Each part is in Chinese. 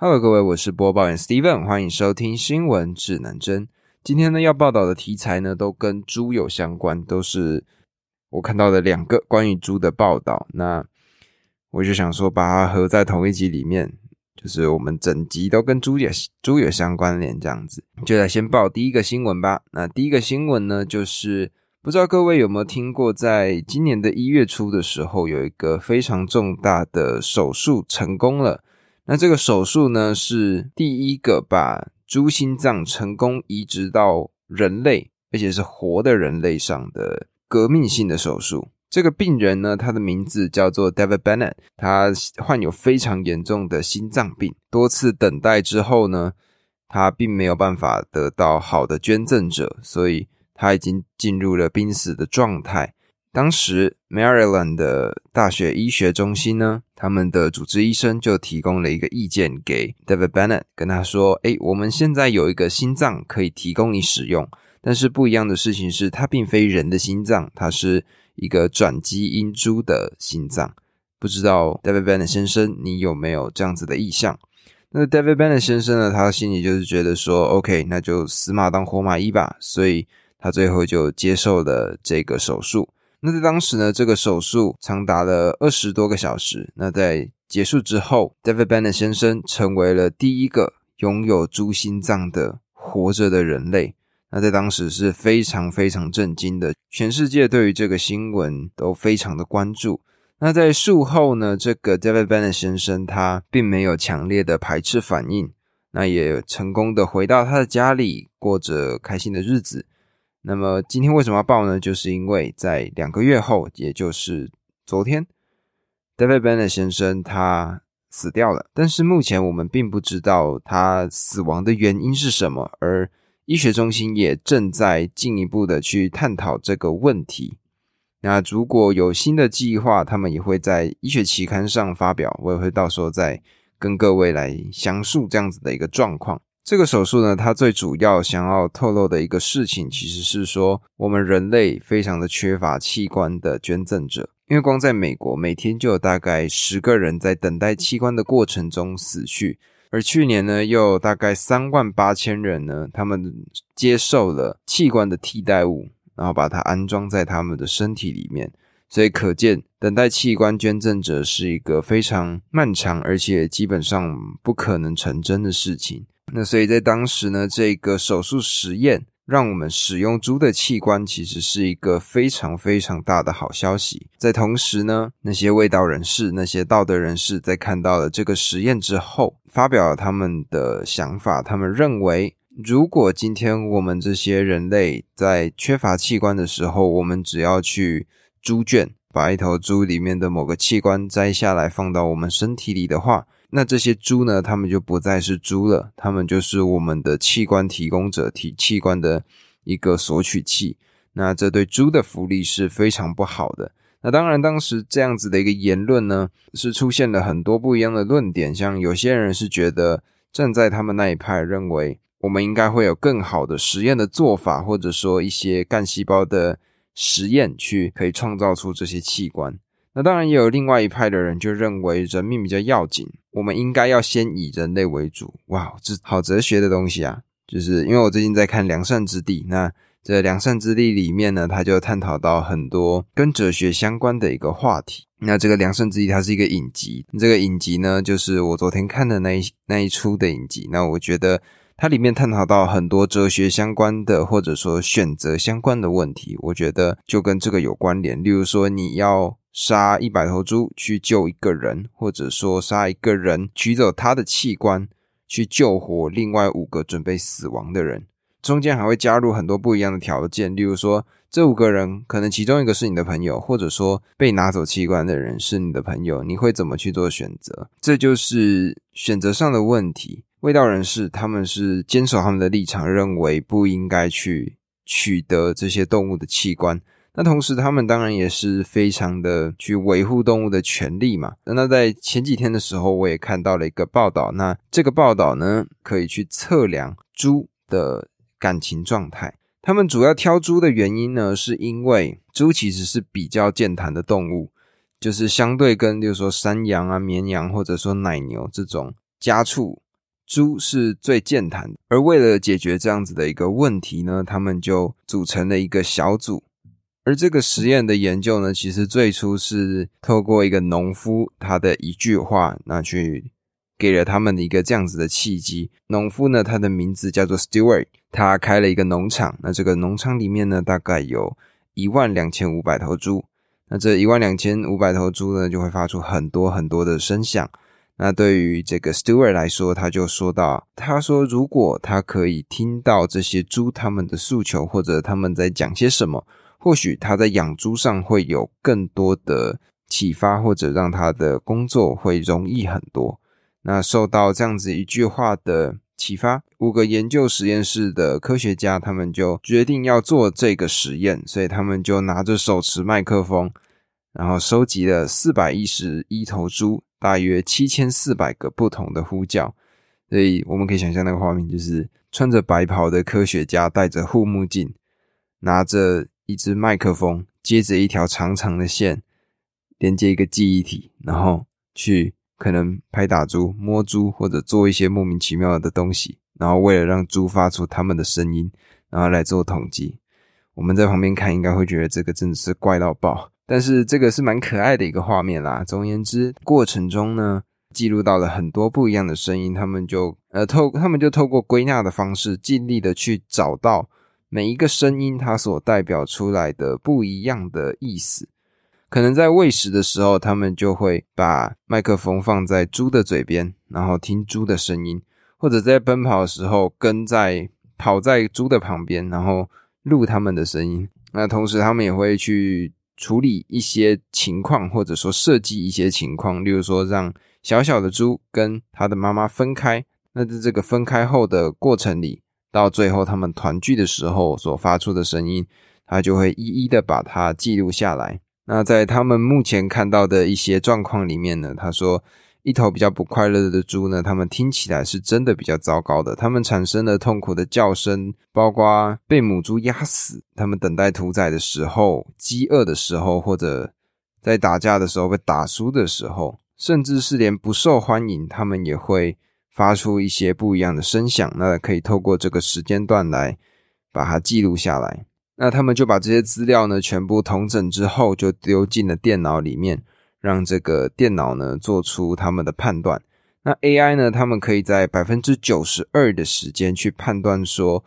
Hello，各位，我是播报员 Steven，欢迎收听新闻指南针。今天呢要报道的题材呢都跟猪有相关，都是我看到的两个关于猪的报道。那我就想说把它合在同一集里面，就是我们整集都跟猪有猪有相关联这样子。就来先报第一个新闻吧。那第一个新闻呢，就是不知道各位有没有听过，在今年的一月初的时候，有一个非常重大的手术成功了。那这个手术呢，是第一个把猪心脏成功移植到人类，而且是活的人类上的革命性的手术。这个病人呢，他的名字叫做 David Bennett，他患有非常严重的心脏病，多次等待之后呢，他并没有办法得到好的捐赠者，所以他已经进入了濒死的状态。当时，Maryland 的大学医学中心呢，他们的主治医生就提供了一个意见给 David Bennett，跟他说：“诶，我们现在有一个心脏可以提供你使用，但是不一样的事情是，它并非人的心脏，它是一个转基因猪的心脏。不知道 David Bennett 先生，你有没有这样子的意向？那 David Bennett 先生呢，他心里就是觉得说，OK，那就死马当活马医吧，所以他最后就接受了这个手术。”那在当时呢，这个手术长达了二十多个小时。那在结束之后，David Bennett 先生成为了第一个拥有猪心脏的活着的人类。那在当时是非常非常震惊的，全世界对于这个新闻都非常的关注。那在术后呢，这个 David Bennett 先生他并没有强烈的排斥反应，那也成功的回到他的家里，过着开心的日子。那么今天为什么要报呢？就是因为在两个月后，也就是昨天，David Bennett 先生他死掉了。但是目前我们并不知道他死亡的原因是什么，而医学中心也正在进一步的去探讨这个问题。那如果有新的计划，他们也会在医学期刊上发表，我也会到时候再跟各位来详述这样子的一个状况。这个手术呢，它最主要想要透露的一个事情，其实是说我们人类非常的缺乏器官的捐赠者，因为光在美国，每天就有大概十个人在等待器官的过程中死去，而去年呢，又有大概三万八千人呢，他们接受了器官的替代物，然后把它安装在他们的身体里面，所以可见等待器官捐赠者是一个非常漫长，而且基本上不可能成真的事情。那所以在当时呢，这个手术实验让我们使用猪的器官，其实是一个非常非常大的好消息。在同时呢，那些卫道人士、那些道德人士在看到了这个实验之后，发表了他们的想法。他们认为，如果今天我们这些人类在缺乏器官的时候，我们只要去猪圈把一头猪里面的某个器官摘下来放到我们身体里的话，那这些猪呢？他们就不再是猪了，他们就是我们的器官提供者，提器官的一个索取器。那这对猪的福利是非常不好的。那当然，当时这样子的一个言论呢，是出现了很多不一样的论点。像有些人是觉得站在他们那一派，认为我们应该会有更好的实验的做法，或者说一些干细胞的实验，去可以创造出这些器官。那当然也有另外一派的人就认为人命比较要紧，我们应该要先以人类为主。哇，这好哲学的东西啊！就是因为我最近在看《良善之地》，那这《良善之地》里面呢，他就探讨到很多跟哲学相关的一个话题。那这个《良善之地》它是一个影集，这个影集呢，就是我昨天看的那一那一出的影集。那我觉得它里面探讨到很多哲学相关的，或者说选择相关的问题，我觉得就跟这个有关联。例如说，你要。杀一百头猪去救一个人，或者说杀一个人取走他的器官去救活另外五个准备死亡的人，中间还会加入很多不一样的条件，例如说这五个人可能其中一个是你的朋友，或者说被拿走器官的人是你的朋友，你会怎么去做选择？这就是选择上的问题。味道人士他们是坚守他们的立场，认为不应该去取得这些动物的器官。那同时，他们当然也是非常的去维护动物的权利嘛。那在前几天的时候，我也看到了一个报道。那这个报道呢，可以去测量猪的感情状态。他们主要挑猪的原因呢，是因为猪其实是比较健谈的动物，就是相对跟，就是说山羊啊、绵羊或者说奶牛这种家畜猪是最健谈，而为了解决这样子的一个问题呢，他们就组成了一个小组。而这个实验的研究呢，其实最初是透过一个农夫他的一句话，那去给了他们的一个这样子的契机。农夫呢，他的名字叫做 Stewart，他开了一个农场。那这个农场里面呢，大概有一万两千五百头猪。那这一万两千五百头猪呢，就会发出很多很多的声响。那对于这个 Stewart 来说，他就说到，他说如果他可以听到这些猪他们的诉求，或者他们在讲些什么。或许他在养猪上会有更多的启发，或者让他的工作会容易很多。那受到这样子一句话的启发，五个研究实验室的科学家他们就决定要做这个实验，所以他们就拿着手持麦克风，然后收集了四百一十一头猪，大约七千四百个不同的呼叫。所以我们可以想象那个画面，就是穿着白袍的科学家戴着护目镜，拿着。一支麦克风接着一条长长的线，连接一个记忆体，然后去可能拍打猪、摸猪，或者做一些莫名其妙的东西，然后为了让猪发出它们的声音，然后来做统计。我们在旁边看，应该会觉得这个真的是怪到爆。但是这个是蛮可爱的一个画面啦。总而言之，过程中呢，记录到了很多不一样的声音，他们就呃透，他们就透过归纳的方式，尽力的去找到。每一个声音，它所代表出来的不一样的意思，可能在喂食的时候，他们就会把麦克风放在猪的嘴边，然后听猪的声音；或者在奔跑的时候，跟在跑在猪的旁边，然后录他们的声音。那同时，他们也会去处理一些情况，或者说设计一些情况，例如说让小小的猪跟它的妈妈分开。那在这个分开后的过程里，到最后，他们团聚的时候所发出的声音，他就会一一的把它记录下来。那在他们目前看到的一些状况里面呢，他说，一头比较不快乐的猪呢，他们听起来是真的比较糟糕的，他们产生了痛苦的叫声，包括被母猪压死，他们等待屠宰的时候，饥饿的时候，或者在打架的时候被打输的时候，甚至是连不受欢迎，他们也会。发出一些不一样的声响，那可以透过这个时间段来把它记录下来。那他们就把这些资料呢全部统整之后，就丢进了电脑里面，让这个电脑呢做出他们的判断。那 AI 呢，他们可以在百分之九十二的时间去判断说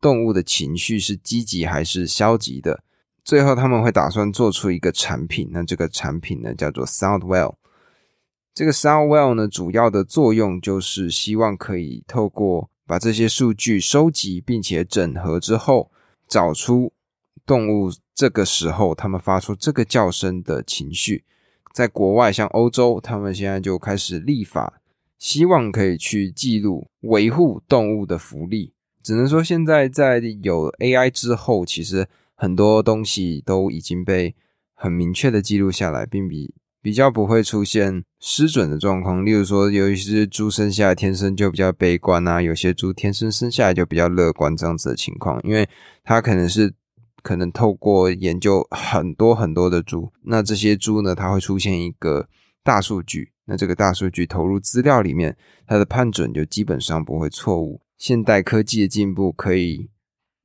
动物的情绪是积极还是消极的。最后他们会打算做出一个产品，那这个产品呢叫做 Soundwell。这个 Soundwell 呢，主要的作用就是希望可以透过把这些数据收集并且整合之后，找出动物这个时候它们发出这个叫声的情绪。在国外，像欧洲，他们现在就开始立法，希望可以去记录维护动物的福利。只能说，现在在有 AI 之后，其实很多东西都已经被很明确的记录下来，并比。比较不会出现失准的状况，例如说，有一些猪生下来天生就比较悲观啊，有些猪天生生下来就比较乐观这样子的情况，因为它可能是可能透过研究很多很多的猪，那这些猪呢，它会出现一个大数据，那这个大数据投入资料里面，它的判准就基本上不会错误。现代科技的进步可以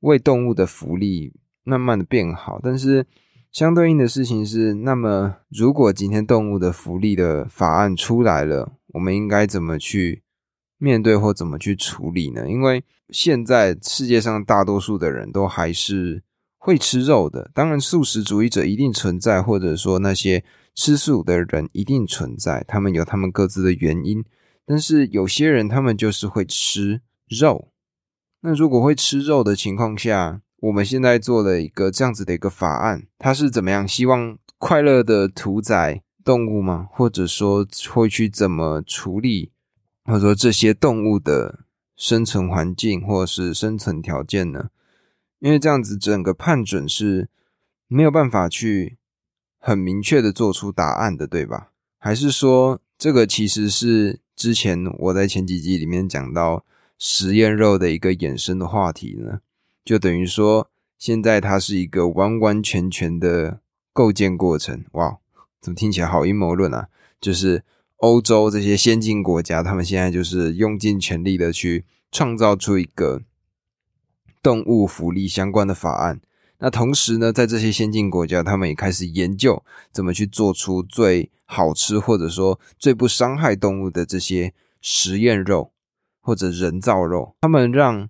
为动物的福利慢慢的变好，但是。相对应的事情是，那么如果今天动物的福利的法案出来了，我们应该怎么去面对或怎么去处理呢？因为现在世界上大多数的人都还是会吃肉的，当然素食主义者一定存在，或者说那些吃素的人一定存在，他们有他们各自的原因。但是有些人他们就是会吃肉，那如果会吃肉的情况下，我们现在做了一个这样子的一个法案，它是怎么样？希望快乐的屠宰动物吗？或者说会去怎么处理，或者说这些动物的生存环境或者是生存条件呢？因为这样子整个判准是没有办法去很明确的做出答案的，对吧？还是说这个其实是之前我在前几集里面讲到实验肉的一个衍生的话题呢？就等于说，现在它是一个完完全全的构建过程。哇，怎么听起来好阴谋论啊？就是欧洲这些先进国家，他们现在就是用尽全力的去创造出一个动物福利相关的法案。那同时呢，在这些先进国家，他们也开始研究怎么去做出最好吃或者说最不伤害动物的这些实验肉或者人造肉。他们让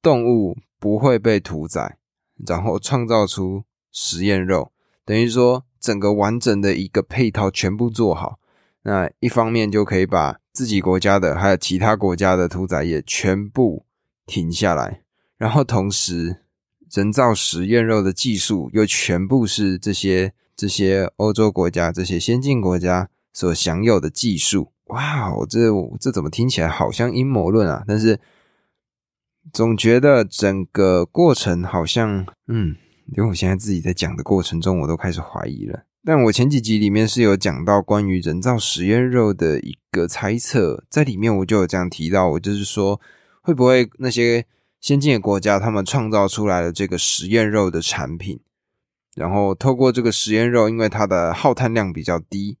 动物不会被屠宰，然后创造出实验肉，等于说整个完整的一个配套全部做好。那一方面就可以把自己国家的还有其他国家的屠宰业全部停下来，然后同时。人造实验肉的技术又全部是这些这些欧洲国家、这些先进国家所享有的技术。哇，这这怎么听起来好像阴谋论啊？但是总觉得整个过程好像……嗯，因为我现在自己在讲的过程中，我都开始怀疑了。但我前几集里面是有讲到关于人造实验肉的一个猜测，在里面我就有这样提到，我就是说会不会那些。先进的国家，他们创造出来的这个实验肉的产品，然后透过这个实验肉，因为它的耗碳量比较低，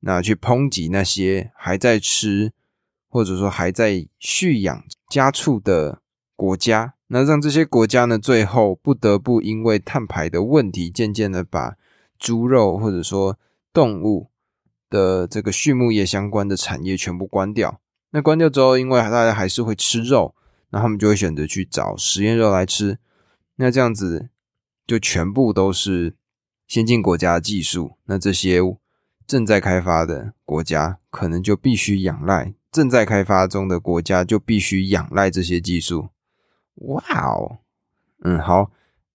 那去抨击那些还在吃或者说还在蓄养家畜的国家，那让这些国家呢，最后不得不因为碳排的问题，渐渐的把猪肉或者说动物的这个畜牧业相关的产业全部关掉。那关掉之后，因为大家还是会吃肉。那他们就会选择去找实验肉来吃，那这样子就全部都是先进国家的技术。那这些正在开发的国家可能就必须仰赖正在开发中的国家就必须仰赖这些技术。哇哦，嗯，好，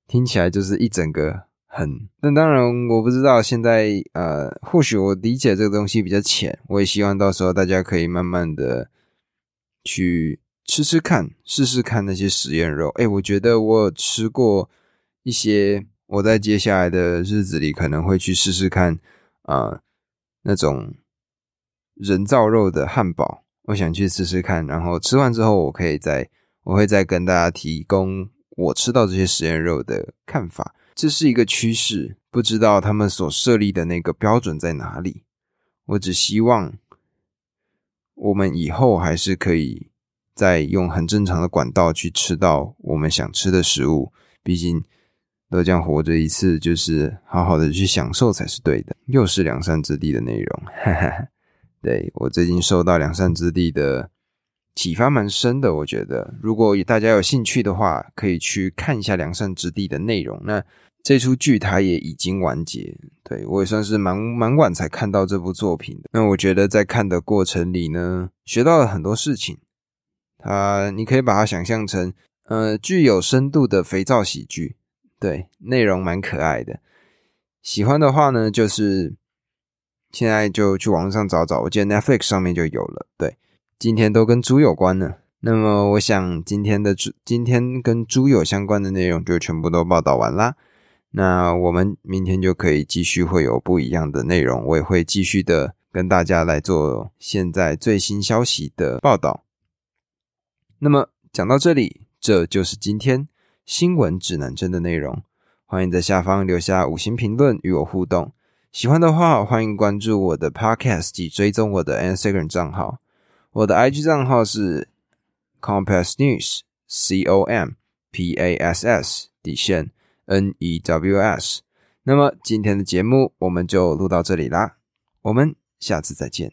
听起来就是一整个很……那当然我不知道现在呃，或许我理解这个东西比较浅，我也希望到时候大家可以慢慢的去。吃吃看，试试看那些实验肉。哎，我觉得我吃过一些，我在接下来的日子里可能会去试试看啊，那种人造肉的汉堡，我想去试试看。然后吃完之后，我可以再，我会再跟大家提供我吃到这些实验肉的看法。这是一个趋势，不知道他们所设立的那个标准在哪里。我只希望我们以后还是可以。再用很正常的管道去吃到我们想吃的食物，毕竟都这样活着一次，就是好好的去享受才是对的。又是两善之地的内容，哈哈。对我最近收到两善之地的启发蛮深的，我觉得如果大家有兴趣的话，可以去看一下两善之地的内容。那这出剧它也已经完结，对我也算是蛮蛮晚才看到这部作品的。那我觉得在看的过程里呢，学到了很多事情。它，你可以把它想象成，呃，具有深度的肥皂喜剧，对，内容蛮可爱的。喜欢的话呢，就是现在就去网上找找，我记得 Netflix 上面就有了。对，今天都跟猪有关呢。那么，我想今天的猪，今天跟猪有相关的内容就全部都报道完啦。那我们明天就可以继续会有不一样的内容，我也会继续的跟大家来做现在最新消息的报道。那么讲到这里，这就是今天新闻指南针的内容。欢迎在下方留下五星评论与我互动。喜欢的话，欢迎关注我的 Podcast 及追踪我的 Instagram 账号。我的 IG 账号是 Compass News C O M P A S S 底线 N E W S。那么今天的节目我们就录到这里啦，我们下次再见。